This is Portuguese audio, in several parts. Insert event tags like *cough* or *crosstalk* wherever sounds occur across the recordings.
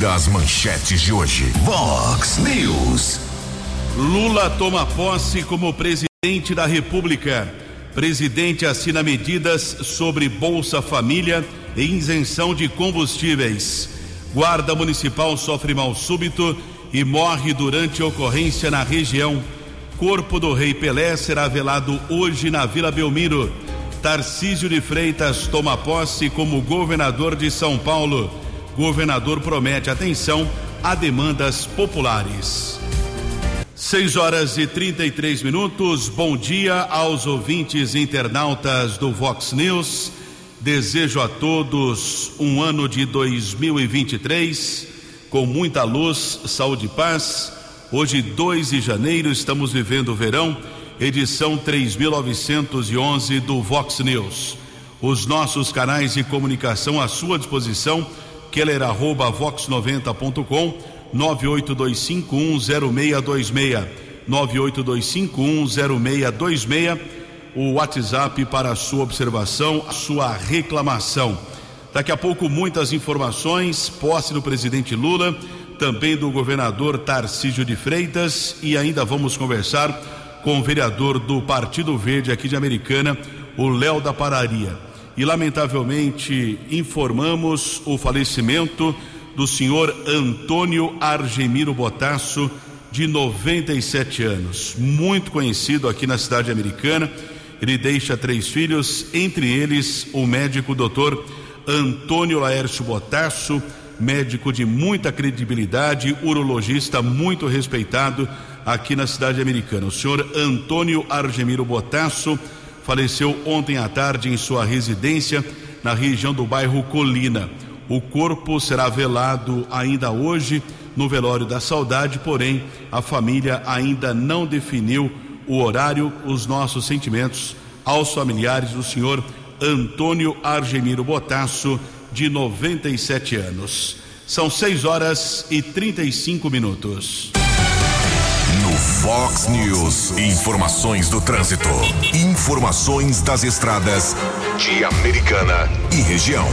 Confira as manchetes de hoje. Vox News. Lula toma posse como presidente da República. Presidente assina medidas sobre Bolsa Família e isenção de combustíveis. Guarda Municipal sofre mal súbito e morre durante ocorrência na região. Corpo do Rei Pelé será velado hoje na Vila Belmiro. Tarcísio de Freitas toma posse como governador de São Paulo. Governador promete atenção a demandas populares. 6 horas e 33 minutos. Bom dia aos ouvintes internautas do Vox News. Desejo a todos um ano de 2023 com muita luz, saúde e paz. Hoje, 2 de janeiro, estamos vivendo o verão edição 3911 do Vox News. Os nossos canais de comunicação à sua disposição, keller@vox90.com, 982510626, 982510626, o WhatsApp para a sua observação, a sua reclamação. Daqui a pouco muitas informações, posse do presidente Lula, também do governador Tarcísio de Freitas e ainda vamos conversar com o vereador do Partido Verde aqui de Americana, o Léo da Pararia. E lamentavelmente informamos o falecimento do senhor Antônio Argemiro Botasso, de 97 anos, muito conhecido aqui na cidade americana. Ele deixa três filhos, entre eles o médico doutor Antônio Laércio Botasso, médico de muita credibilidade, urologista muito respeitado aqui na cidade americana. O senhor Antônio Argemiro Botasso faleceu ontem à tarde em sua residência na região do bairro Colina. O corpo será velado ainda hoje no velório da saudade, porém a família ainda não definiu o horário. Os nossos sentimentos aos familiares do senhor Antônio Argemiro Botasso, de 97 anos. São 6 horas e 35 minutos. Fox News. Informações do trânsito. Informações das estradas de Americana e região.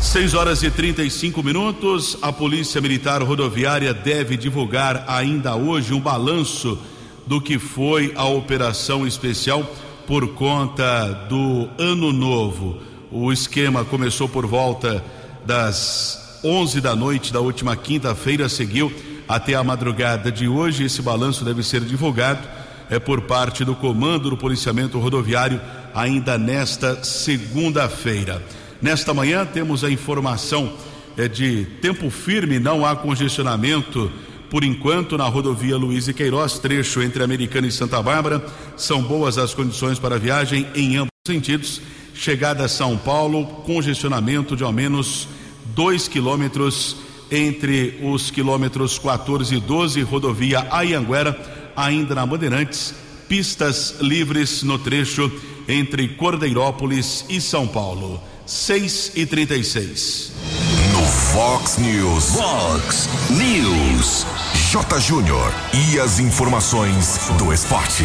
6 horas e 35 minutos. A Polícia Militar Rodoviária deve divulgar ainda hoje um balanço do que foi a operação especial por conta do Ano Novo. O esquema começou por volta das 11 da noite da última quinta-feira, seguiu até a madrugada de hoje. Esse balanço deve ser divulgado é por parte do Comando do Policiamento Rodoviário ainda nesta segunda-feira. Nesta manhã temos a informação é de tempo firme, não há congestionamento por enquanto na rodovia Luiz e Queiroz, trecho entre Americana e Santa Bárbara. São boas as condições para a viagem em ambos sentidos. Chegada a São Paulo, congestionamento de ao menos dois quilômetros entre os quilômetros 14 e 12, rodovia Ayanguera, ainda na Bandeirantes, pistas livres no trecho entre Cordeirópolis e São Paulo. 6 e 36. No Fox News. Fox News. J. Júnior. E as informações do esporte.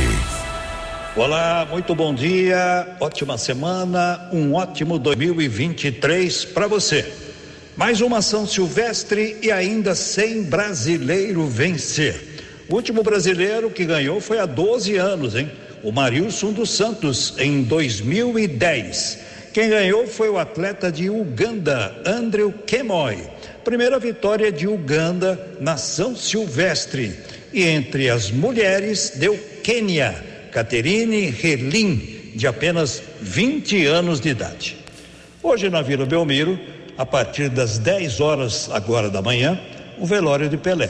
Olá, muito bom dia, ótima semana, um ótimo 2023 para você. Mais uma São Silvestre e ainda sem brasileiro vencer. O último brasileiro que ganhou foi há 12 anos, hein? O Marilson dos Santos, em 2010. Quem ganhou foi o atleta de Uganda, Andrew Kemoy. Primeira vitória de Uganda na São Silvestre. E entre as mulheres deu Quênia, Caterine Relin, de apenas 20 anos de idade. Hoje na Vila Belmiro, a partir das 10 horas agora da manhã, o velório de Pelé.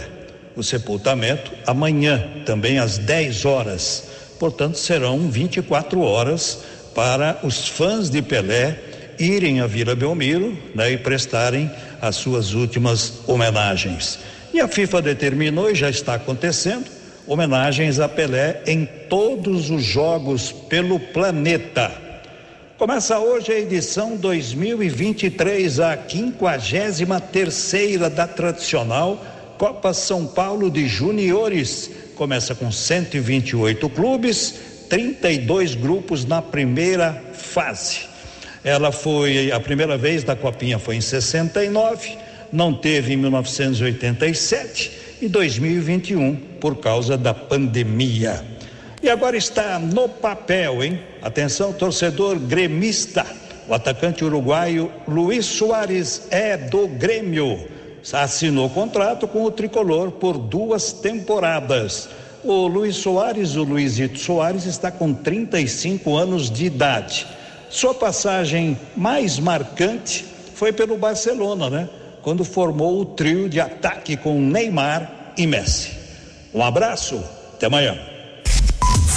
O sepultamento amanhã, também às 10 horas. Portanto, serão 24 horas para os fãs de Pelé irem à Vila Belmiro né, e prestarem as suas últimas homenagens. E a FIFA determinou, e já está acontecendo, homenagens a Pelé em todos os jogos pelo planeta. Começa hoje a edição 2023, a 53 terceira da tradicional Copa São Paulo de Juniores. Começa com 128 clubes, 32 grupos na primeira fase. Ela foi a primeira vez da Copinha foi em 69, não teve em 1987 e 2021 por causa da pandemia. E agora está no papel, hein? Atenção, torcedor gremista. O atacante uruguaio Luiz Soares é do Grêmio. Assinou contrato com o tricolor por duas temporadas. O Luiz Soares, o Luizito Soares, está com 35 anos de idade. Sua passagem mais marcante foi pelo Barcelona, né? Quando formou o trio de ataque com Neymar e Messi. Um abraço, até amanhã.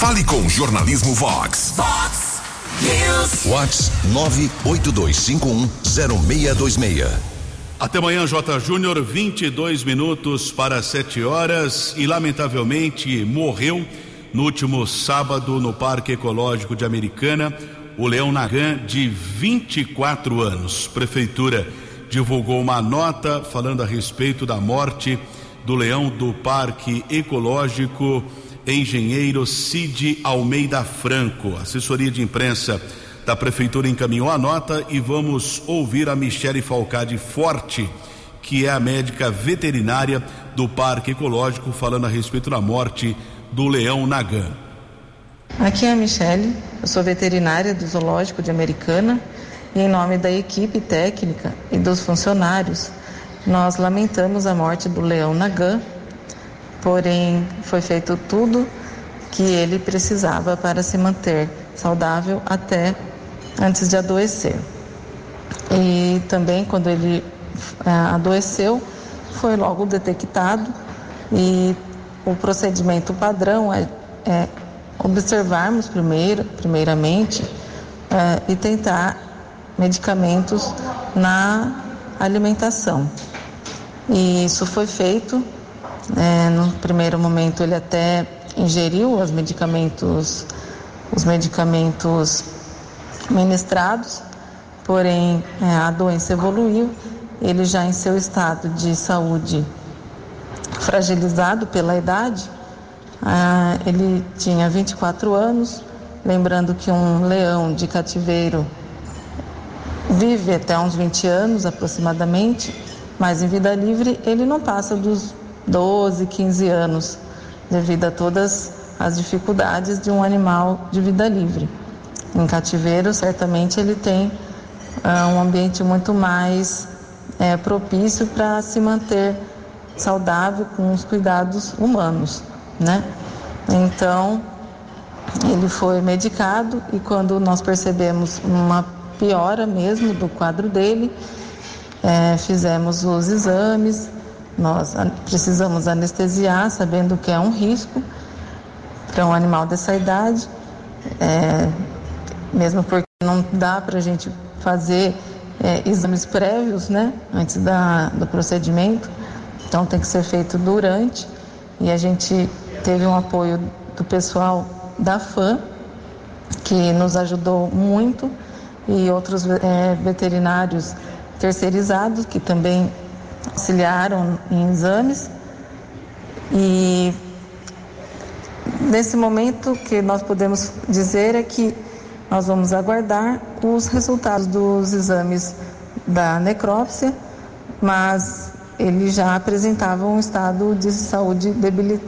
Fale com o Jornalismo Vox. Vox News. Vox 982510626. Até amanhã, J. Júnior, 22 minutos para 7 horas e, lamentavelmente, morreu no último sábado no Parque Ecológico de Americana o Leão Nagan, de 24 anos. Prefeitura divulgou uma nota falando a respeito da morte do leão do Parque Ecológico Engenheiro Cid Almeida Franco. Assessoria de imprensa da prefeitura encaminhou a nota e vamos ouvir a Michele Falcade Forte, que é a médica veterinária do Parque Ecológico, falando a respeito da morte do leão Nagã. Aqui é a Michele, eu sou veterinária do Zoológico de Americana e em nome da equipe técnica e dos funcionários, nós lamentamos a morte do leão Nagã, porém foi feito tudo que ele precisava para se manter saudável até antes de adoecer. E também quando ele é, adoeceu, foi logo detectado e o procedimento padrão é, é observarmos primeiro, primeiramente é, e tentar medicamentos na alimentação. E isso foi feito. É, no primeiro momento ele até ingeriu os medicamentos, os medicamentos ministrados, porém é, a doença evoluiu, ele já em seu estado de saúde fragilizado pela idade, ah, ele tinha 24 anos, lembrando que um leão de cativeiro vive até uns 20 anos aproximadamente, mas em vida livre ele não passa dos 12, 15 anos, devido a todas as dificuldades de um animal de vida livre. Em cativeiro, certamente ele tem uh, um ambiente muito mais é, propício para se manter saudável com os cuidados humanos, né? Então, ele foi medicado e quando nós percebemos uma piora mesmo do quadro dele, é, fizemos os exames, nós precisamos anestesiar, sabendo que é um risco para um animal dessa idade. É, mesmo porque não dá para a gente fazer é, exames prévios, né, antes da, do procedimento, então tem que ser feito durante, e a gente teve um apoio do pessoal da FAM, que nos ajudou muito, e outros é, veterinários terceirizados que também auxiliaram em exames. E nesse momento que nós podemos dizer é que nós vamos aguardar os resultados dos exames da necrópsia, mas ele já apresentava um estado de saúde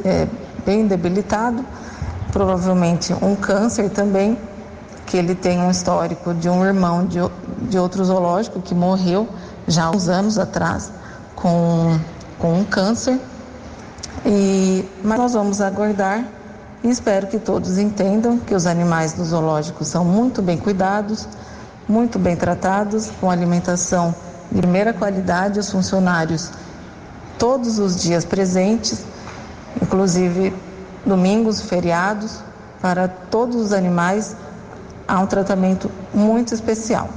é, bem debilitado, provavelmente um câncer também, que ele tem um histórico de um irmão de, de outro zoológico que morreu já há uns anos atrás com, com um câncer. E, mas nós vamos aguardar e espero que todos entendam que os animais do zoológico são muito bem cuidados, muito bem tratados, com alimentação de primeira qualidade, os funcionários todos os dias presentes, inclusive domingos, feriados, para todos os animais há um tratamento muito especial.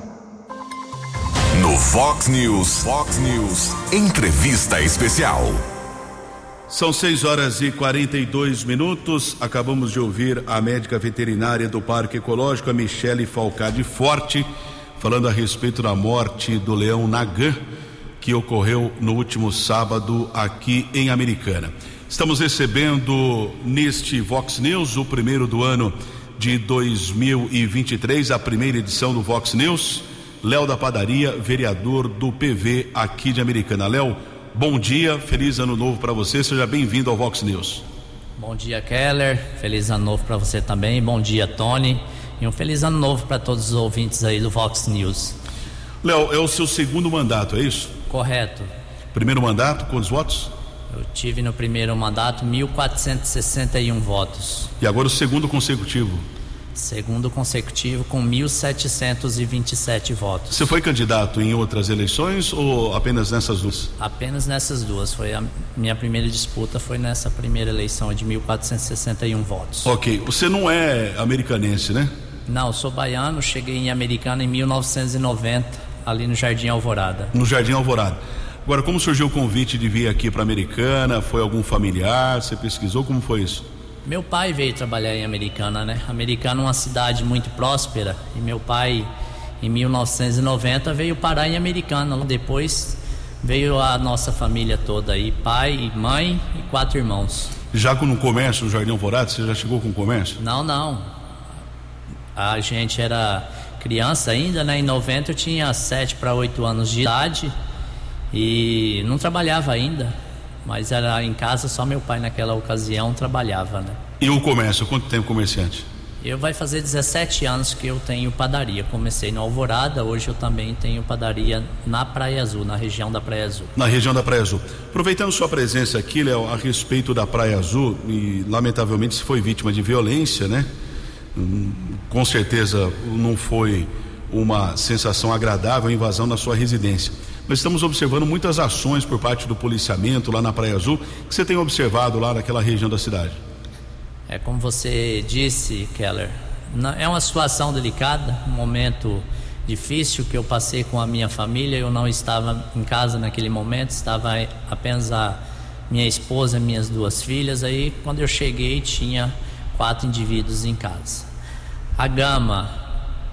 No Fox News, Fox News, entrevista especial. São 6 horas e 42 minutos. Acabamos de ouvir a médica veterinária do Parque Ecológico, a Michele Falcade Forte, falando a respeito da morte do leão Nagã, que ocorreu no último sábado aqui em Americana. Estamos recebendo neste Vox News, o primeiro do ano de 2023, a primeira edição do Vox News Léo da Padaria, vereador do PV aqui de Americana. Léo, bom dia, feliz ano novo para você, seja bem-vindo ao Vox News. Bom dia, Keller, feliz ano novo para você também, bom dia, Tony, e um feliz ano novo para todos os ouvintes aí do Vox News. Léo, é o seu segundo mandato, é isso? Correto. Primeiro mandato, quantos votos? Eu tive no primeiro mandato 1.461 votos. E agora o segundo consecutivo? Segundo consecutivo com 1.727 votos. Você foi candidato em outras eleições ou apenas nessas duas? Apenas nessas duas. Foi a minha primeira disputa foi nessa primeira eleição de 1.461 votos. Ok. Você não é americanense, né? Não, sou baiano. Cheguei em Americana em 1990, ali no Jardim Alvorada. No Jardim Alvorada. Agora, como surgiu o convite de vir aqui para Americana? Foi algum familiar? Você pesquisou? Como foi isso? Meu pai veio trabalhar em Americana, né? Americana é uma cidade muito próspera e meu pai, em 1990, veio parar em Americana. Depois veio a nossa família toda aí, pai, mãe e quatro irmãos. Já com no comércio, no Jardim Alvorada, você já chegou com o comércio? Não, não. A gente era criança ainda, né? Em 90 eu tinha sete para oito anos de idade e não trabalhava ainda mas era em casa só meu pai naquela ocasião trabalhava, né? E o comércio, quanto tempo comerciante? Eu vai fazer 17 anos que eu tenho padaria. Comecei no Alvorada, hoje eu também tenho padaria na Praia Azul, na região da Praia Azul. Na região da Praia Azul. Aproveitando sua presença aqui, Léo, a respeito da Praia Azul, e lamentavelmente se foi vítima de violência, né? Hum, com certeza não foi uma sensação agradável a invasão na sua residência. Nós estamos observando muitas ações por parte do policiamento lá na Praia Azul. O que você tem observado lá naquela região da cidade? É como você disse, Keller, é uma situação delicada, um momento difícil que eu passei com a minha família. Eu não estava em casa naquele momento, estava apenas a minha esposa minhas duas filhas. Aí, quando eu cheguei, tinha quatro indivíduos em casa. A Gama,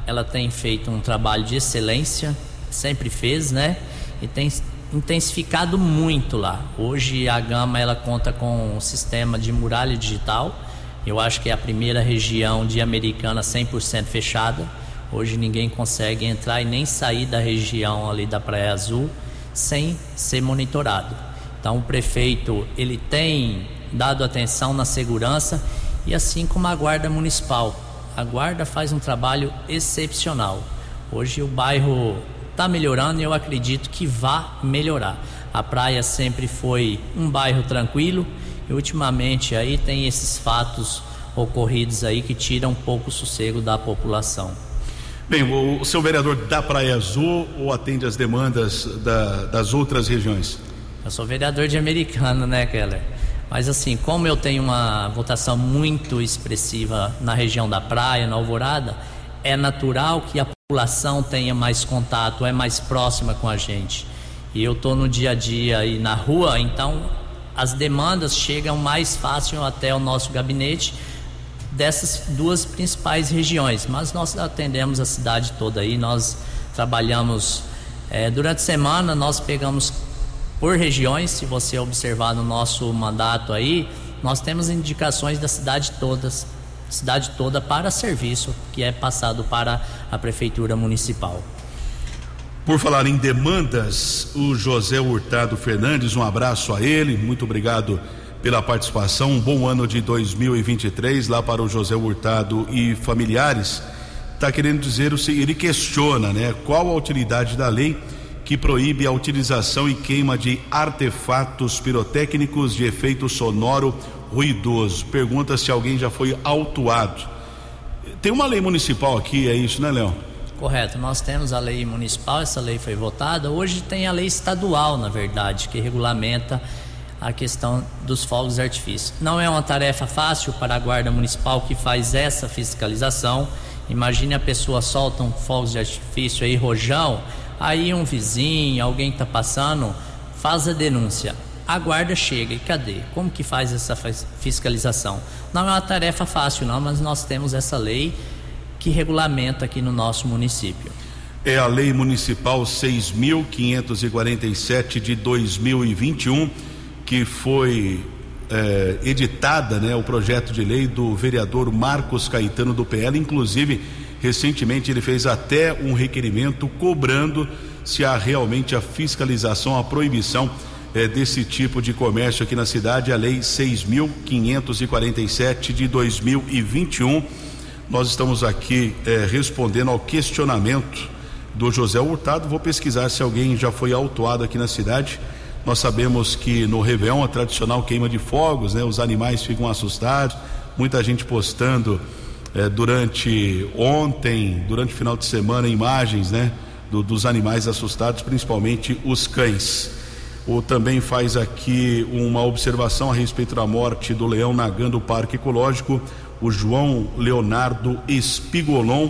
ela tem feito um trabalho de excelência, sempre fez, né? E tem intensificado muito lá. Hoje a Gama ela conta com um sistema de muralha digital. Eu acho que é a primeira região de Americana 100% fechada. Hoje ninguém consegue entrar e nem sair da região ali da Praia Azul sem ser monitorado. Então o prefeito ele tem dado atenção na segurança e assim como a guarda municipal. A guarda faz um trabalho excepcional. Hoje o bairro está melhorando e eu acredito que vá melhorar. A praia sempre foi um bairro tranquilo e ultimamente aí tem esses fatos ocorridos aí que tiram um pouco o sossego da população. Bem, o, o seu vereador da Praia Azul ou atende as demandas da, das outras regiões? Eu sou vereador de Americana, né, Keller? Mas assim, como eu tenho uma votação muito expressiva na região da praia, na Alvorada, é natural que a população tenha mais contato, é mais próxima com a gente. E eu estou no dia a dia aí na rua, então as demandas chegam mais fácil até o nosso gabinete dessas duas principais regiões. Mas nós atendemos a cidade toda aí, nós trabalhamos é, durante a semana, nós pegamos por regiões, se você observar no nosso mandato aí, nós temos indicações da cidade todas cidade toda para serviço que é passado para a prefeitura municipal. Por falar em demandas, o José Hurtado Fernandes, um abraço a ele, muito obrigado pela participação. Um bom ano de 2023 lá para o José Hurtado e familiares. Está querendo dizer o seguinte, ele questiona, né? Qual a utilidade da lei que proíbe a utilização e queima de artefatos pirotécnicos de efeito sonoro ruidoso. Pergunta se alguém já foi autuado. Tem uma lei municipal aqui, é isso, né, Léo? Correto, nós temos a lei municipal, essa lei foi votada. Hoje tem a lei estadual, na verdade, que regulamenta a questão dos fogos de artifício. Não é uma tarefa fácil para a Guarda Municipal que faz essa fiscalização. Imagine a pessoa solta um fogos de artifício aí, rojão, aí um vizinho, alguém que está passando, faz a denúncia a guarda chega e cadê? Como que faz essa fiscalização? Não é uma tarefa fácil não, mas nós temos essa lei que regulamenta aqui no nosso município. É a Lei Municipal 6.547 de 2021 que foi é, editada, né, o projeto de lei do vereador Marcos Caetano do PL, inclusive Recentemente ele fez até um requerimento cobrando se há realmente a fiscalização, a proibição eh, desse tipo de comércio aqui na cidade, a lei 6.547 de 2021. Nós estamos aqui eh, respondendo ao questionamento do José Hurtado. Vou pesquisar se alguém já foi autuado aqui na cidade. Nós sabemos que no Réveillon, a tradicional queima de fogos, né? Os animais ficam assustados, muita gente postando eh, durante ontem, durante o final de semana, imagens, né? Do, dos animais assustados, principalmente os cães. O também faz aqui uma observação a respeito da morte do leão nagando o Parque Ecológico, o João Leonardo Espigolon.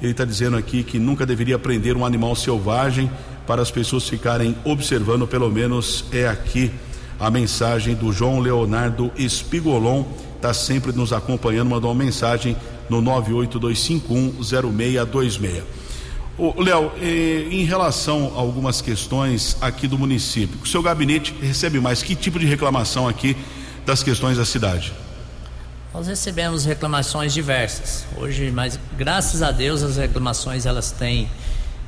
Ele está dizendo aqui que nunca deveria prender um animal selvagem para as pessoas ficarem observando, pelo menos é aqui a mensagem do João Leonardo Espigolon, está sempre nos acompanhando, mandou uma mensagem no 982510626. Léo, eh, em relação a algumas questões aqui do município, o seu gabinete recebe mais que tipo de reclamação aqui das questões da cidade? Nós recebemos reclamações diversas. Hoje, mas graças a Deus as reclamações elas têm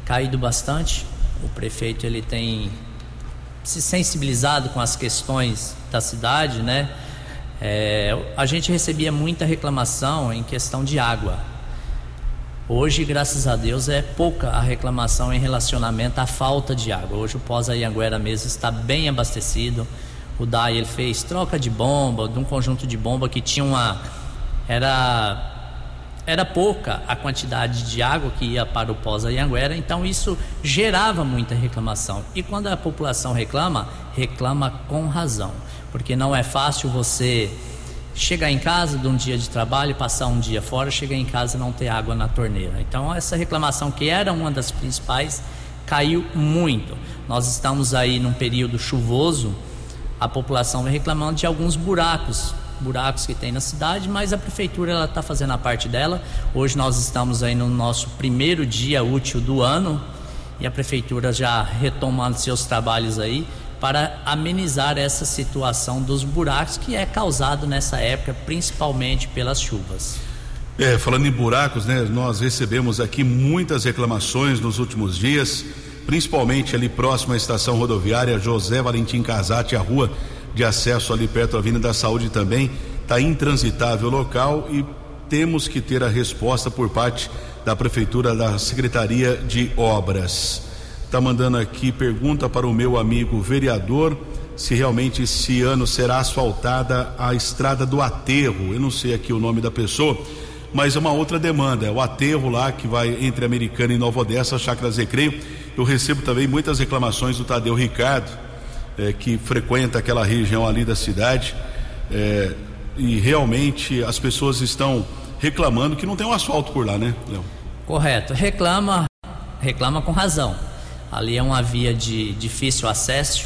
caído bastante. O prefeito ele tem se sensibilizado com as questões da cidade, né? É, a gente recebia muita reclamação em questão de água. Hoje, graças a Deus, é pouca a reclamação em relacionamento à falta de água. Hoje o Pós-Ayanguera mesmo está bem abastecido. O DAI ele fez troca de bomba, de um conjunto de bomba que tinha uma. Era era pouca a quantidade de água que ia para o Pós-Ayanguera, então isso gerava muita reclamação. E quando a população reclama, reclama com razão, porque não é fácil você chegar em casa de um dia de trabalho, passar um dia fora, chegar em casa e não ter água na torneira. Então essa reclamação que era uma das principais caiu muito. Nós estamos aí num período chuvoso, a população vem reclamando de alguns buracos buracos que tem na cidade, mas a prefeitura ela está fazendo a parte dela. Hoje nós estamos aí no nosso primeiro dia útil do ano e a prefeitura já retomando seus trabalhos aí para amenizar essa situação dos buracos que é causado nessa época, principalmente pelas chuvas. É, falando em buracos, né? Nós recebemos aqui muitas reclamações nos últimos dias, principalmente ali próximo à estação rodoviária José Valentim Casati, a rua de acesso ali perto da Avenida da Saúde também, está intransitável o local e temos que ter a resposta por parte da Prefeitura da Secretaria de Obras. Está mandando aqui pergunta para o meu amigo vereador se realmente esse ano será asfaltada a estrada do aterro. Eu não sei aqui o nome da pessoa, mas é uma outra demanda. É o aterro lá que vai entre Americana e Nova Odessa, Chácara Recreio. Eu recebo também muitas reclamações do Tadeu Ricardo é, que frequenta aquela região ali da cidade é, e realmente as pessoas estão reclamando que não tem um asfalto por lá, né, Léo? Correto. Reclama, reclama com razão. Ali é uma via de difícil acesso,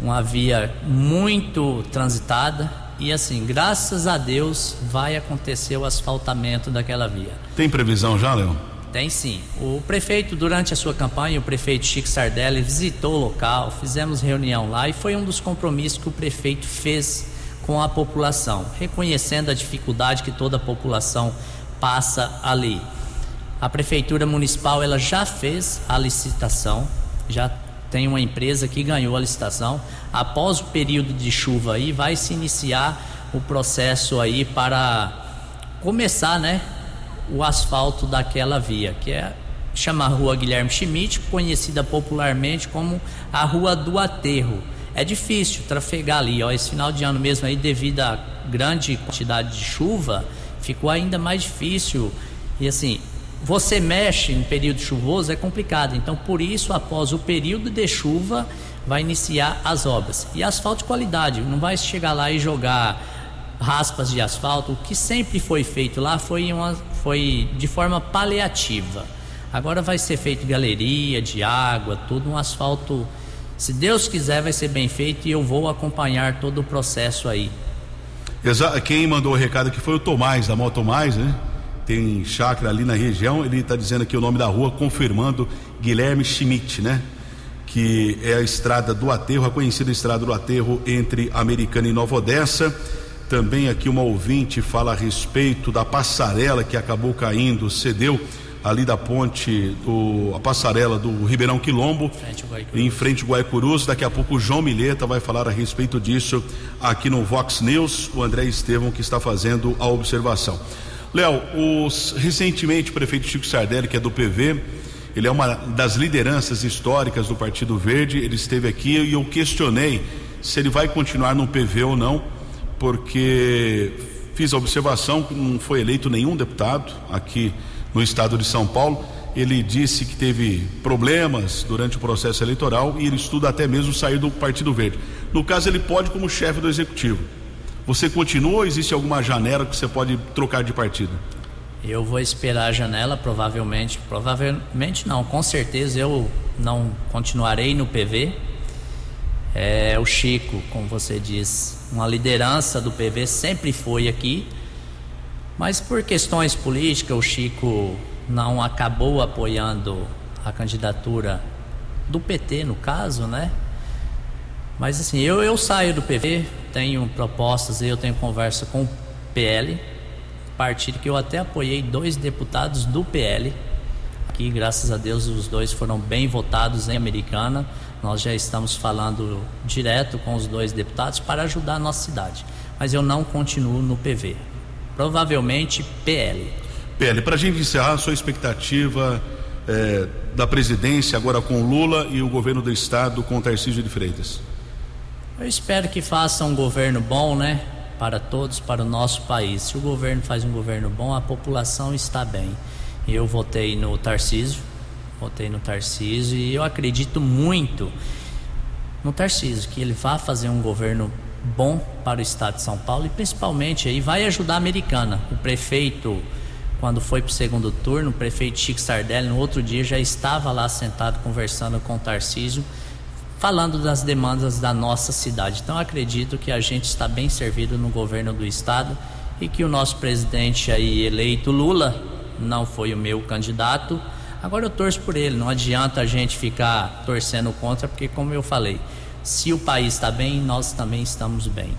uma via muito transitada e assim, graças a Deus vai acontecer o asfaltamento daquela via. Tem previsão já, Léo? Tem sim. O prefeito, durante a sua campanha, o prefeito Chico Sardelli visitou o local, fizemos reunião lá e foi um dos compromissos que o prefeito fez com a população, reconhecendo a dificuldade que toda a população passa ali. A prefeitura municipal ela já fez a licitação, já tem uma empresa que ganhou a licitação. Após o período de chuva aí, vai se iniciar o processo aí para começar, né, o asfalto daquela via, que é chama Rua Guilherme Schmidt, conhecida popularmente como a Rua do Aterro. É difícil trafegar ali, ó, esse final de ano mesmo aí devido à grande quantidade de chuva, ficou ainda mais difícil. E assim, você mexe em período chuvoso é complicado. Então, por isso, após o período de chuva, vai iniciar as obras. E asfalto de qualidade, não vai chegar lá e jogar raspas de asfalto. O que sempre foi feito lá foi, uma, foi de forma paliativa. Agora vai ser feito galeria de água, tudo um asfalto. Se Deus quiser, vai ser bem feito e eu vou acompanhar todo o processo aí. Exa quem mandou o recado aqui foi o Tomás, da Moto Mais, né? Tem chácara ali na região. Ele está dizendo aqui o nome da rua, confirmando Guilherme Schmidt, né? Que é a estrada do aterro, a conhecida estrada do aterro entre Americana e Nova Odessa Também aqui uma ouvinte fala a respeito da passarela que acabou caindo, cedeu ali da ponte do a passarela do Ribeirão Quilombo, frente em frente ao Guaicurus. Daqui a pouco o João Mileta vai falar a respeito disso aqui no Vox News, o André Estevam que está fazendo a observação. Léo, recentemente o prefeito Chico Sardelli, que é do PV, ele é uma das lideranças históricas do Partido Verde, ele esteve aqui e eu questionei se ele vai continuar no PV ou não porque fiz a observação que não foi eleito nenhum deputado aqui no estado de São Paulo. Ele disse que teve problemas durante o processo eleitoral e ele estuda até mesmo sair do Partido Verde. No caso, ele pode como chefe do executivo. Você continua ou existe alguma janela que você pode trocar de partido? Eu vou esperar a janela, provavelmente. Provavelmente não, com certeza eu não continuarei no PV é, o Chico, como você diz, uma liderança do PV sempre foi aqui, mas por questões políticas o Chico não acabou apoiando a candidatura do PT no caso, né? Mas assim, eu, eu saio do PV, tenho propostas, eu tenho conversa com o PL, partido que eu até apoiei dois deputados do PL. Aqui, graças a Deus, os dois foram bem votados em Americana. Nós já estamos falando direto com os dois deputados para ajudar a nossa cidade. Mas eu não continuo no PV. Provavelmente PL. PL, para a gente encerrar, a sua expectativa é, da presidência agora com Lula e o governo do estado com Tarcísio de Freitas? Eu espero que faça um governo bom, né? Para todos, para o nosso país. Se o governo faz um governo bom, a população está bem. Eu votei no Tarcísio, votei no Tarcísio e eu acredito muito no Tarcísio, que ele vai fazer um governo bom para o estado de São Paulo e principalmente aí vai ajudar a americana. O prefeito, quando foi para o segundo turno, o prefeito Chico Sardelli, no outro dia já estava lá sentado conversando com o Tarcísio, falando das demandas da nossa cidade. Então acredito que a gente está bem servido no governo do estado e que o nosso presidente aí eleito Lula não foi o meu candidato Agora eu torço por ele, não adianta a gente ficar torcendo contra, porque como eu falei, se o país está bem, nós também estamos bem.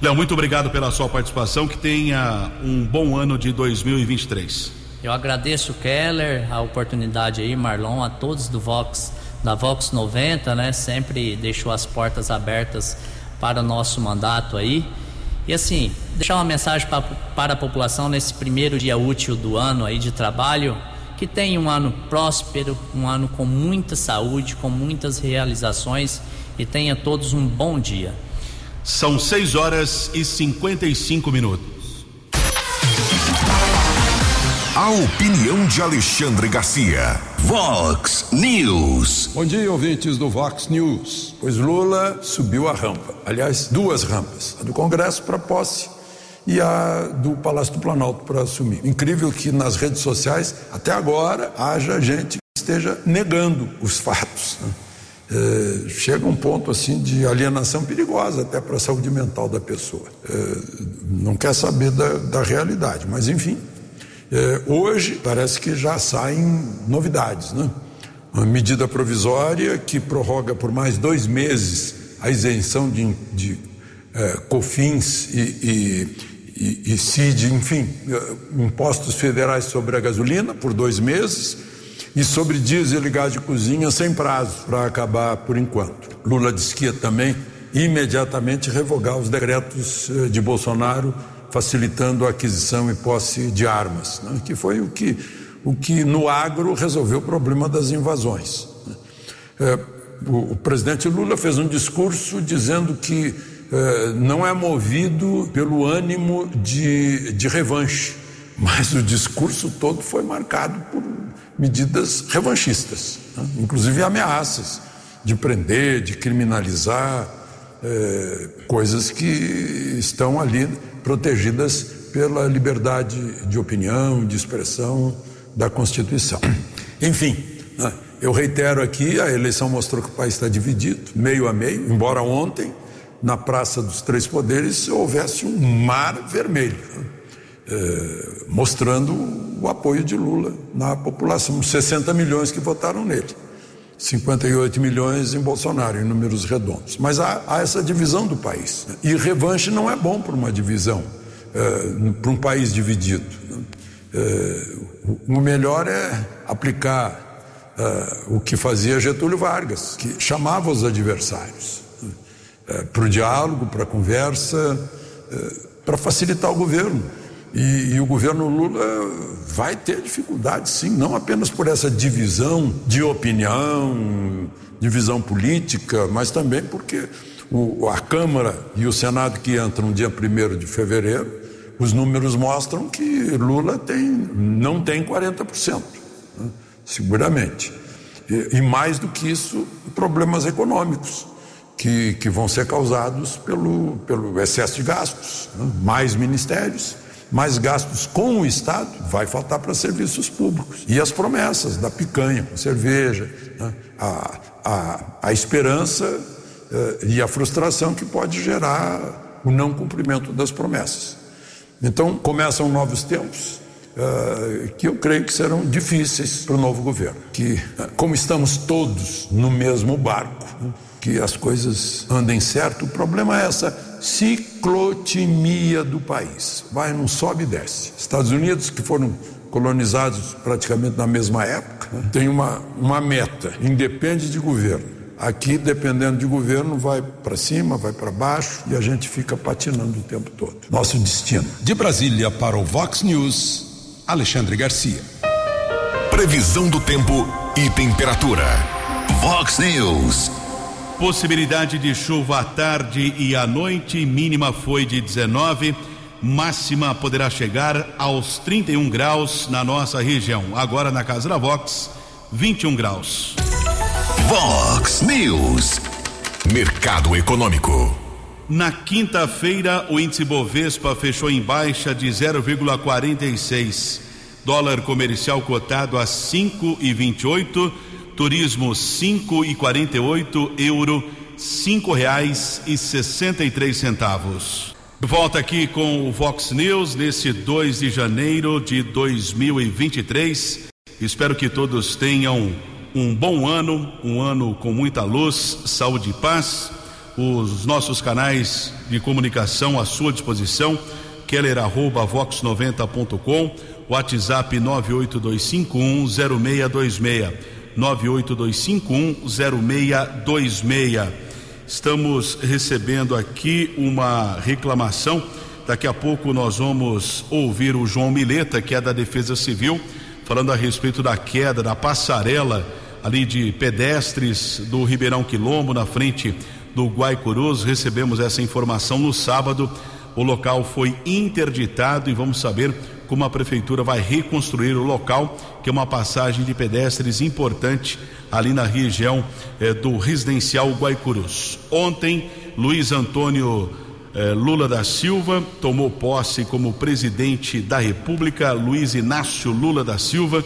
Léo, muito obrigado pela sua participação, que tenha um bom ano de 2023. Eu agradeço Keller, a oportunidade aí, Marlon, a todos do Vox, da Vox 90, né? Sempre deixou as portas abertas para o nosso mandato aí. E assim, deixar uma mensagem pra, para a população nesse primeiro dia útil do ano aí de trabalho que tenha um ano próspero, um ano com muita saúde, com muitas realizações e tenha todos um bom dia. São 6 horas e 55 minutos. A opinião de Alexandre Garcia. Vox News. Bom dia, ouvintes do Vox News. Pois Lula subiu a rampa. Aliás, duas rampas: a do Congresso para posse e a do Palácio do Planalto para assumir. Incrível que nas redes sociais, até agora, haja gente que esteja negando os fatos. Né? É, chega um ponto assim de alienação perigosa até para a saúde mental da pessoa. É, não quer saber da, da realidade, mas enfim. É, hoje parece que já saem novidades, né? Uma medida provisória que prorroga por mais dois meses a isenção de, de é, COFINS e, e e, e CID, enfim, eh, impostos federais sobre a gasolina por dois meses e sobre diesel e gás de cozinha sem prazo para acabar por enquanto. Lula disse que ia também imediatamente revogar os decretos eh, de Bolsonaro facilitando a aquisição e posse de armas, né? que foi o que, o que no agro resolveu o problema das invasões. É, o, o presidente Lula fez um discurso dizendo que eh, não é movido pelo ânimo de, de revanche, mas o discurso todo foi marcado por medidas revanchistas, né? inclusive ameaças de prender, de criminalizar, é, coisas que estão ali protegidas pela liberdade de opinião, de expressão da Constituição. Enfim, né? eu reitero aqui: a eleição mostrou que o país está dividido, meio a meio, embora ontem na Praça dos Três Poderes houvesse um mar vermelho, é, mostrando o apoio de Lula na população, 60 milhões que votaram nele. 58 milhões em Bolsonaro, em números redondos. Mas há, há essa divisão do país. E revanche não é bom para uma divisão, é, para um país dividido. É, o melhor é aplicar é, o que fazia Getúlio Vargas, que chamava os adversários é, para o diálogo, para a conversa, para facilitar o governo. E, e, o governo Lula vai ter dificuldade, sim, não apenas por essa divisão de opinião, divisão política, mas também porque o, a Câmara e o Senado que entram dia 1 de fevereiro, os números mostram que Lula tem, não tem 40%, né, seguramente. E, e mais do que isso, problemas econômicos. Que, que vão ser causados pelo, pelo excesso de gastos, né? mais ministérios, mais gastos com o Estado, vai faltar para serviços públicos. E as promessas da picanha, cerveja, né? a, a, a esperança uh, e a frustração que pode gerar o não cumprimento das promessas. Então, começam novos tempos. Uh, que eu creio que serão difíceis para o novo governo. Que, como estamos todos no mesmo barco, que as coisas andem certo. O problema é essa ciclotimia do país. Vai, não sobe e desce. Estados Unidos, que foram colonizados praticamente na mesma época, né? tem uma, uma meta, independe de governo. Aqui, dependendo de governo, vai para cima, vai para baixo e a gente fica patinando o tempo todo. Nosso destino. De Brasília para o Vox News, Alexandre Garcia. Previsão do tempo e temperatura. Vox News. Possibilidade de chuva à tarde e à noite, mínima foi de 19, máxima poderá chegar aos 31 graus na nossa região. Agora na casa da Vox, 21 graus. Vox News. Mercado Econômico. Na quinta-feira, o índice Bovespa fechou em baixa de 0,46. Dólar comercial cotado a 5,28 turismo cinco e quarenta e oito, euro cinco reais e sessenta e três centavos. Volta aqui com o Vox News nesse 2 de janeiro de 2023. Espero que todos tenham um bom ano, um ano com muita luz, saúde e paz. Os nossos canais de comunicação à sua disposição, keller@vox90.com, WhatsApp 982510626. 982510626. Estamos recebendo aqui uma reclamação. Daqui a pouco nós vamos ouvir o João Mileta, que é da Defesa Civil, falando a respeito da queda da passarela ali de pedestres do Ribeirão Quilombo, na frente do Guaicurus. Recebemos essa informação no sábado. O local foi interditado e vamos saber como a prefeitura vai reconstruir o local, que é uma passagem de pedestres importante ali na região eh, do residencial Guaicurus. Ontem, Luiz Antônio eh, Lula da Silva tomou posse como presidente da República, Luiz Inácio Lula da Silva,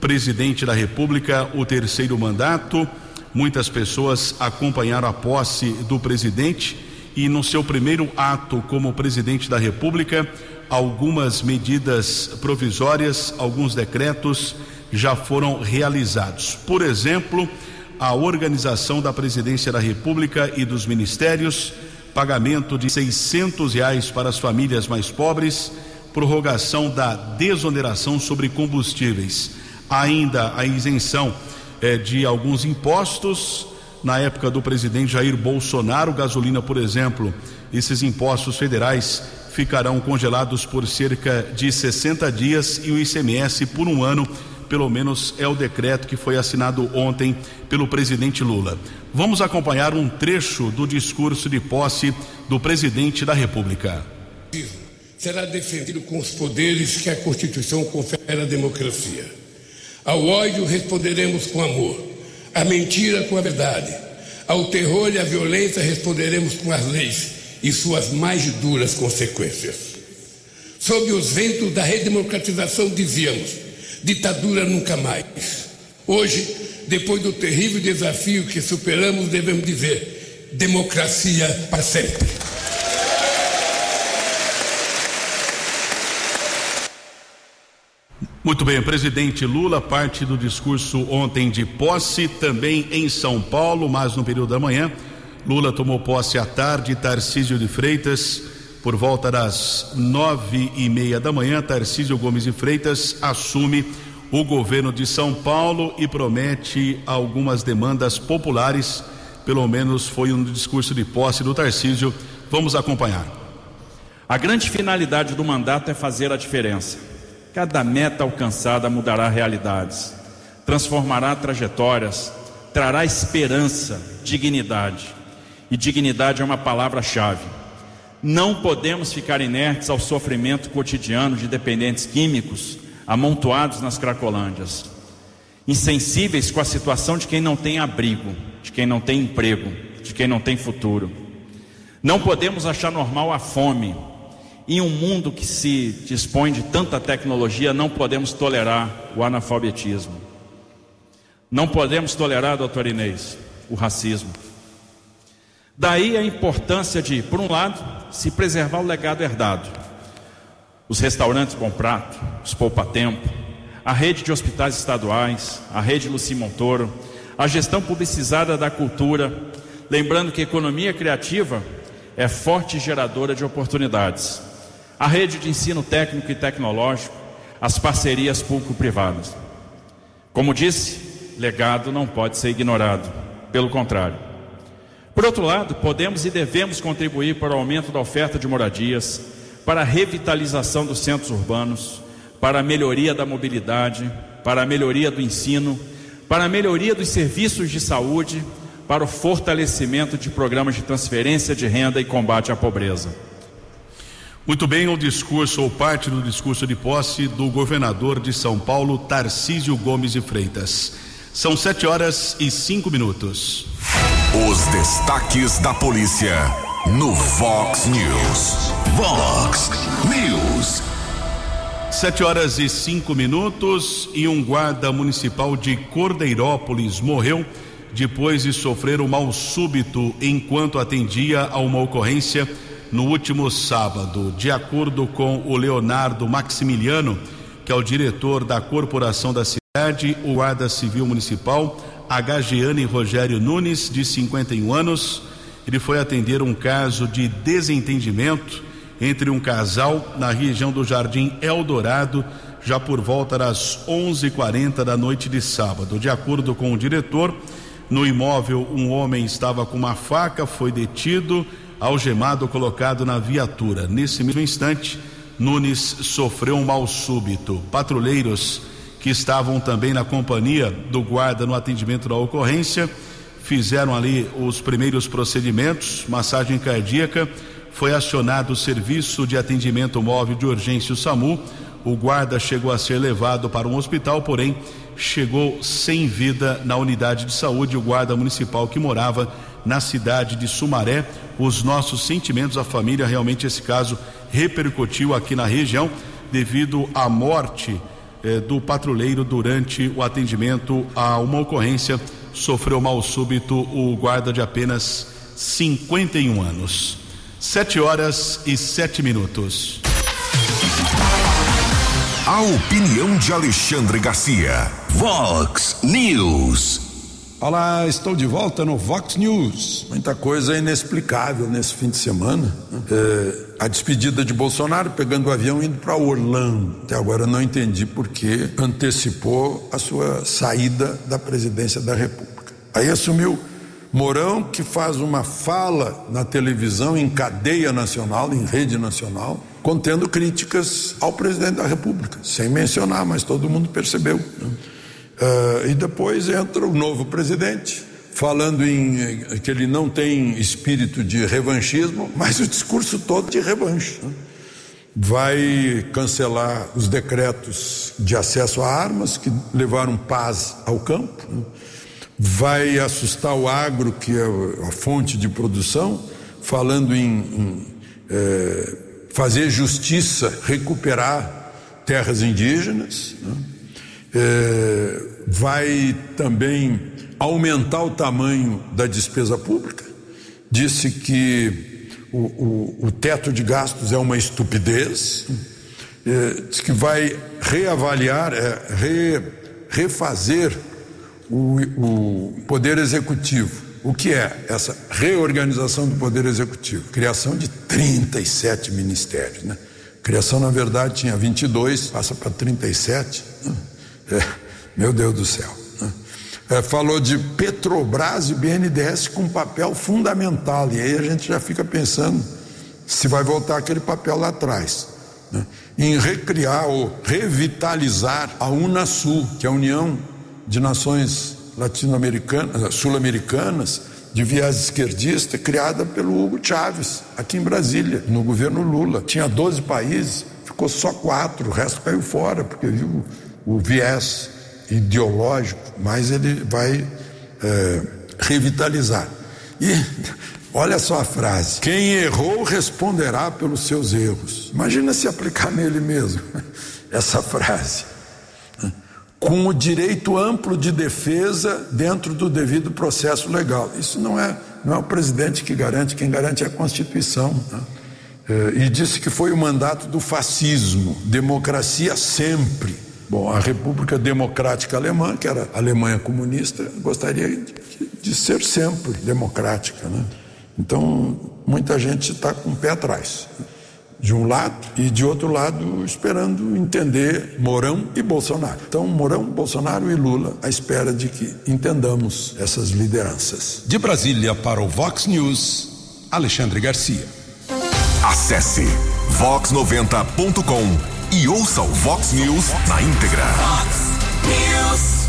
presidente da República, o terceiro mandato. Muitas pessoas acompanharam a posse do presidente e no seu primeiro ato como presidente da República, algumas medidas provisórias, alguns decretos já foram realizados. Por exemplo, a organização da Presidência da República e dos ministérios, pagamento de seiscentos reais para as famílias mais pobres, prorrogação da desoneração sobre combustíveis, ainda a isenção eh, de alguns impostos. Na época do presidente Jair Bolsonaro, gasolina, por exemplo, esses impostos federais ficarão congelados por cerca de 60 dias e o ICMS por um ano, pelo menos é o decreto que foi assinado ontem pelo presidente Lula. Vamos acompanhar um trecho do discurso de posse do presidente da República. Será defendido com os poderes que a Constituição confere à democracia. Ao ódio responderemos com amor, à mentira com a verdade, ao terror e à violência responderemos com as leis e suas mais duras consequências. Sob os ventos da redemocratização, dizíamos: ditadura nunca mais. Hoje, depois do terrível desafio que superamos, devemos dizer: democracia para sempre. Muito bem, presidente Lula, parte do discurso ontem de posse, também em São Paulo, mas no período da manhã. Lula tomou posse à tarde, Tarcísio de Freitas, por volta das nove e meia da manhã, Tarcísio Gomes de Freitas assume o governo de São Paulo e promete algumas demandas populares, pelo menos foi um discurso de posse do Tarcísio. Vamos acompanhar. A grande finalidade do mandato é fazer a diferença Cada meta alcançada mudará realidades, transformará trajetórias, trará esperança, dignidade. E dignidade é uma palavra-chave. Não podemos ficar inertes ao sofrimento cotidiano de dependentes químicos amontoados nas cracolândias, insensíveis com a situação de quem não tem abrigo, de quem não tem emprego, de quem não tem futuro. Não podemos achar normal a fome, em um mundo que se dispõe de tanta tecnologia, não podemos tolerar o analfabetismo. Não podemos tolerar, doutor Inês, o racismo. Daí a importância de, por um lado, se preservar o legado herdado. Os restaurantes Bom Prato, os Poupa Tempo, a rede de hospitais estaduais, a rede Luci Montoro, a gestão publicizada da cultura, lembrando que economia criativa é forte geradora de oportunidades a rede de ensino técnico e tecnológico, as parcerias público-privadas. Como disse, legado não pode ser ignorado, pelo contrário. Por outro lado, podemos e devemos contribuir para o aumento da oferta de moradias, para a revitalização dos centros urbanos, para a melhoria da mobilidade, para a melhoria do ensino, para a melhoria dos serviços de saúde, para o fortalecimento de programas de transferência de renda e combate à pobreza. Muito bem, o discurso ou parte do discurso de posse do governador de São Paulo, Tarcísio Gomes de Freitas. São sete horas e cinco minutos. Os destaques da polícia no Vox News. Vox News. Sete horas e cinco minutos e um guarda municipal de Cordeirópolis morreu depois de sofrer um mal súbito enquanto atendia a uma ocorrência no último sábado. De acordo com o Leonardo Maximiliano, que é o diretor da corporação da cidade, o guarda civil municipal, Gagiane Rogério Nunes, de 51 anos, ele foi atender um caso de desentendimento entre um casal na região do Jardim Eldorado, já por volta das 11:40 da noite de sábado. De acordo com o diretor, no imóvel um homem estava com uma faca, foi detido algemado colocado na viatura. Nesse mesmo instante, Nunes sofreu um mal súbito. Patrulheiros que estavam também na companhia do guarda no atendimento da ocorrência fizeram ali os primeiros procedimentos, massagem cardíaca. Foi acionado o serviço de atendimento móvel de urgência o SAMU. O guarda chegou a ser levado para um hospital, porém chegou sem vida na unidade de saúde. O guarda municipal que morava na cidade de Sumaré. Os nossos sentimentos à família, realmente esse caso repercutiu aqui na região devido à morte eh, do patrulheiro durante o atendimento a uma ocorrência. Sofreu mal súbito o guarda de apenas 51 anos. Sete horas e sete minutos. A opinião de Alexandre Garcia. Vox News. Olá, estou de volta no Vox News. Muita coisa inexplicável nesse fim de semana. Né? É, a despedida de Bolsonaro pegando o avião indo para Orlando. Até agora não entendi por que antecipou a sua saída da presidência da República. Aí assumiu Mourão, que faz uma fala na televisão, em cadeia nacional, em rede nacional, contendo críticas ao presidente da República, sem mencionar, mas todo mundo percebeu. Né? Uh, e depois entra o novo presidente, falando em que ele não tem espírito de revanchismo, mas o discurso todo de revanche. Né? Vai cancelar os decretos de acesso a armas que levaram paz ao campo, né? vai assustar o agro, que é a fonte de produção, falando em, em é, fazer justiça, recuperar terras indígenas. Né? É, vai também aumentar o tamanho da despesa pública. Disse que o, o, o teto de gastos é uma estupidez. eh, diz que vai reavaliar, é, re, refazer o, o Poder Executivo. O que é essa reorganização do Poder Executivo? Criação de 37 ministérios. Né? Criação, na verdade, tinha 22, passa para 37. Né? É, meu Deus do céu. É, falou de Petrobras e BNDES com papel fundamental. E aí a gente já fica pensando se vai voltar aquele papel lá atrás. Né? Em recriar ou revitalizar a Unasul, que é a União de Nações latino-americanas, sul-americanas, de viés esquerdista, criada pelo Hugo Chávez, aqui em Brasília, no governo Lula. Tinha 12 países, ficou só quatro, o resto caiu fora, porque viu o viés ideológico, mas ele vai é, revitalizar. E olha só a frase: quem errou responderá pelos seus erros. Imagina se aplicar nele mesmo *laughs* essa frase com o direito amplo de defesa dentro do devido processo legal. Isso não é, não é o presidente que garante, quem garante é a Constituição. Né? É, e disse que foi o mandato do fascismo, democracia sempre. Bom, a República Democrática Alemã, que era a Alemanha comunista, gostaria de, de ser sempre democrática. Né? Então, muita gente está com o pé atrás de um lado e de outro lado esperando entender Mourão e Bolsonaro. Então, Mourão, Bolsonaro e Lula à espera de que entendamos essas lideranças. De Brasília para o Vox News, Alexandre Garcia. Acesse vox90.com e ouça o Vox News na íntegra. Vox News.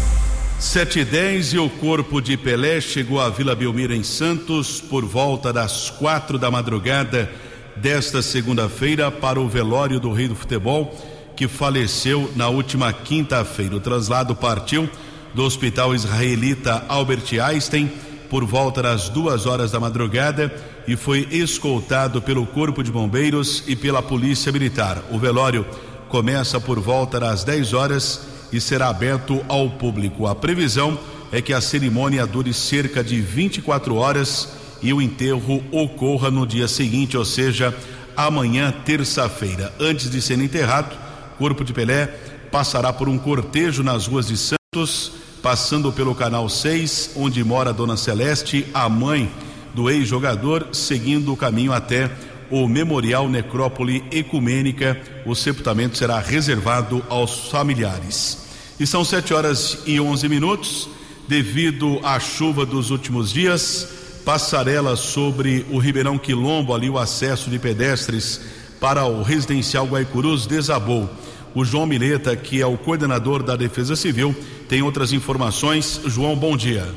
Sete e dez e o corpo de Pelé chegou à Vila Belmiro em Santos por volta das quatro da madrugada desta segunda-feira para o velório do Rei do Futebol, que faleceu na última quinta-feira. O translado partiu do Hospital Israelita Albert Einstein por volta das duas horas da madrugada e foi escoltado pelo Corpo de Bombeiros e pela Polícia Militar. O velório começa por volta das 10 horas e será aberto ao público. A previsão é que a cerimônia dure cerca de 24 horas e o enterro ocorra no dia seguinte, ou seja, amanhã, terça-feira. Antes de ser enterrado, o corpo de Pelé passará por um cortejo nas ruas de Santos, passando pelo canal 6, onde mora Dona Celeste, a mãe do ex-jogador, seguindo o caminho até o Memorial Necrópole Ecumênica. O sepultamento será reservado aos familiares. E são 7 horas e 11 minutos. Devido à chuva dos últimos dias, passarela sobre o Ribeirão Quilombo, ali o acesso de pedestres para o residencial Guaicurus desabou. O João Mileta, que é o coordenador da Defesa Civil, tem outras informações. João, bom dia.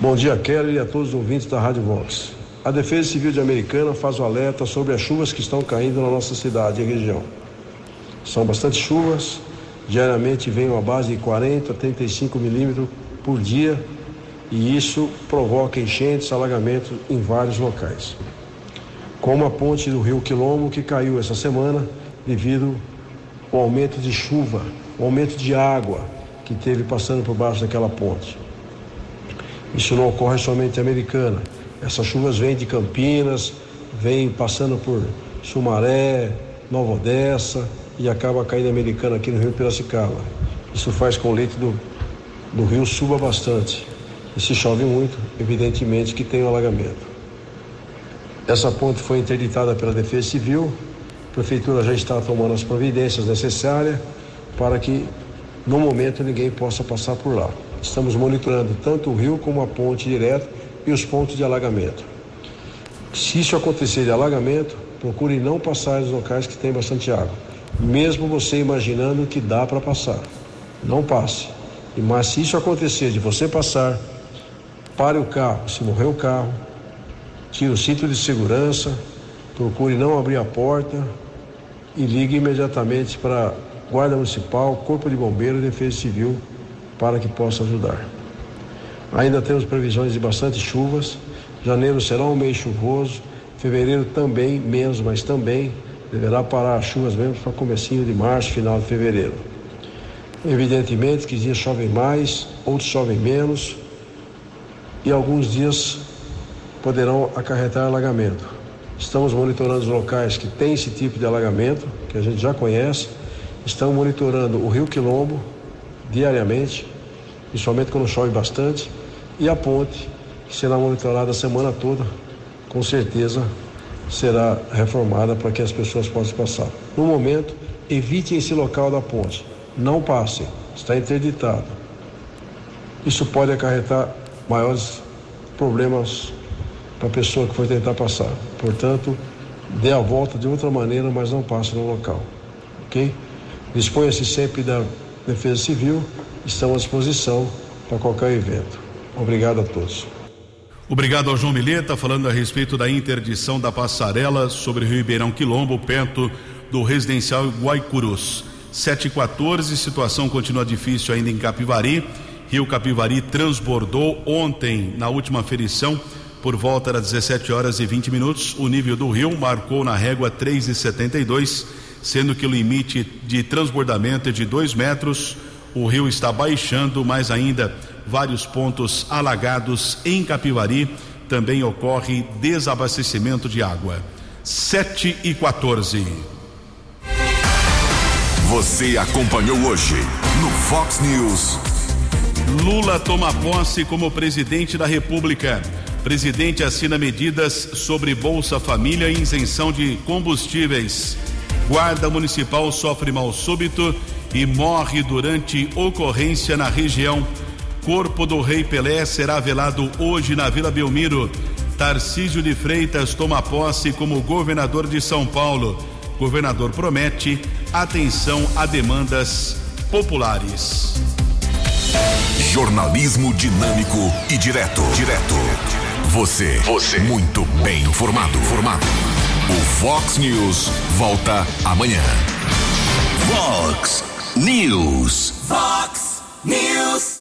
Bom dia, Kelly, e a todos os ouvintes da Rádio Vox. A Defesa Civil de Americana faz o alerta sobre as chuvas que estão caindo na nossa cidade e região. São bastante chuvas, diariamente vem uma base de 40 a 35 milímetros por dia e isso provoca enchentes, alagamentos em vários locais. Como a ponte do Rio Quilombo que caiu essa semana devido ao aumento de chuva, o aumento de água que teve passando por baixo daquela ponte. Isso não ocorre somente em Americana. Essas chuvas vêm de Campinas, vêm passando por Sumaré, Nova Odessa e acaba caindo Americana aqui no Rio Piracicaba. Isso faz com o leito do, do rio suba bastante. E se chove muito, evidentemente que tem um alagamento. Essa ponte foi interditada pela Defesa Civil, a Prefeitura já está tomando as providências necessárias para que, no momento, ninguém possa passar por lá. Estamos monitorando tanto o rio como a ponte direta e os pontos de alagamento. Se isso acontecer de alagamento, procure não passar nos locais que tem bastante água, mesmo você imaginando que dá para passar. Não passe. Mas se isso acontecer de você passar pare o carro, se morrer o carro, tire o cinto de segurança, procure não abrir a porta e ligue imediatamente para Guarda Municipal, Corpo de Bombeiros e Defesa Civil para que possa ajudar. Ainda temos previsões de bastante chuvas. Janeiro será um mês chuvoso, fevereiro também, menos, mas também deverá parar as chuvas mesmo para comecinho de março, final de fevereiro. Evidentemente que dias chovem mais, outros chovem menos, e alguns dias poderão acarretar alagamento. Estamos monitorando os locais que têm esse tipo de alagamento, que a gente já conhece. Estamos monitorando o Rio Quilombo diariamente, principalmente quando chove bastante, e a ponte, que será monitorada a semana toda, com certeza será reformada para que as pessoas possam passar. No momento, evitem esse local da ponte. Não passem, está interditado. Isso pode acarretar maiores problemas para a pessoa que for tentar passar. Portanto, dê a volta de outra maneira, mas não passe no local. Ok? Disponha-se sempre da Defesa Civil, estamos à disposição para qualquer evento. Obrigado a todos. Obrigado ao João Mileta, falando a respeito da interdição da passarela sobre Ribeirão Quilombo, perto do residencial Guaicurus. 714, situação continua difícil ainda em Capivari. Rio Capivari transbordou ontem, na última ferição, por volta das 17 horas e 20 minutos. O nível do rio marcou na régua 3,72, sendo que o limite de transbordamento é de 2 metros. O rio está baixando, mas ainda vários pontos alagados em Capivari. Também ocorre desabastecimento de água. 7 e 14. Você acompanhou hoje no Fox News. Lula toma posse como presidente da República. Presidente assina medidas sobre Bolsa Família e isenção de combustíveis. Guarda Municipal sofre mal súbito e morre durante ocorrência na região. Corpo do Rei Pelé será velado hoje na Vila Belmiro. Tarcísio de Freitas toma posse como governador de São Paulo. Governador promete atenção a demandas populares. Jornalismo dinâmico e direto. Direto. Você. Você. Muito bem informado. Formado. O Fox News volta amanhã. Fox News. Fox News.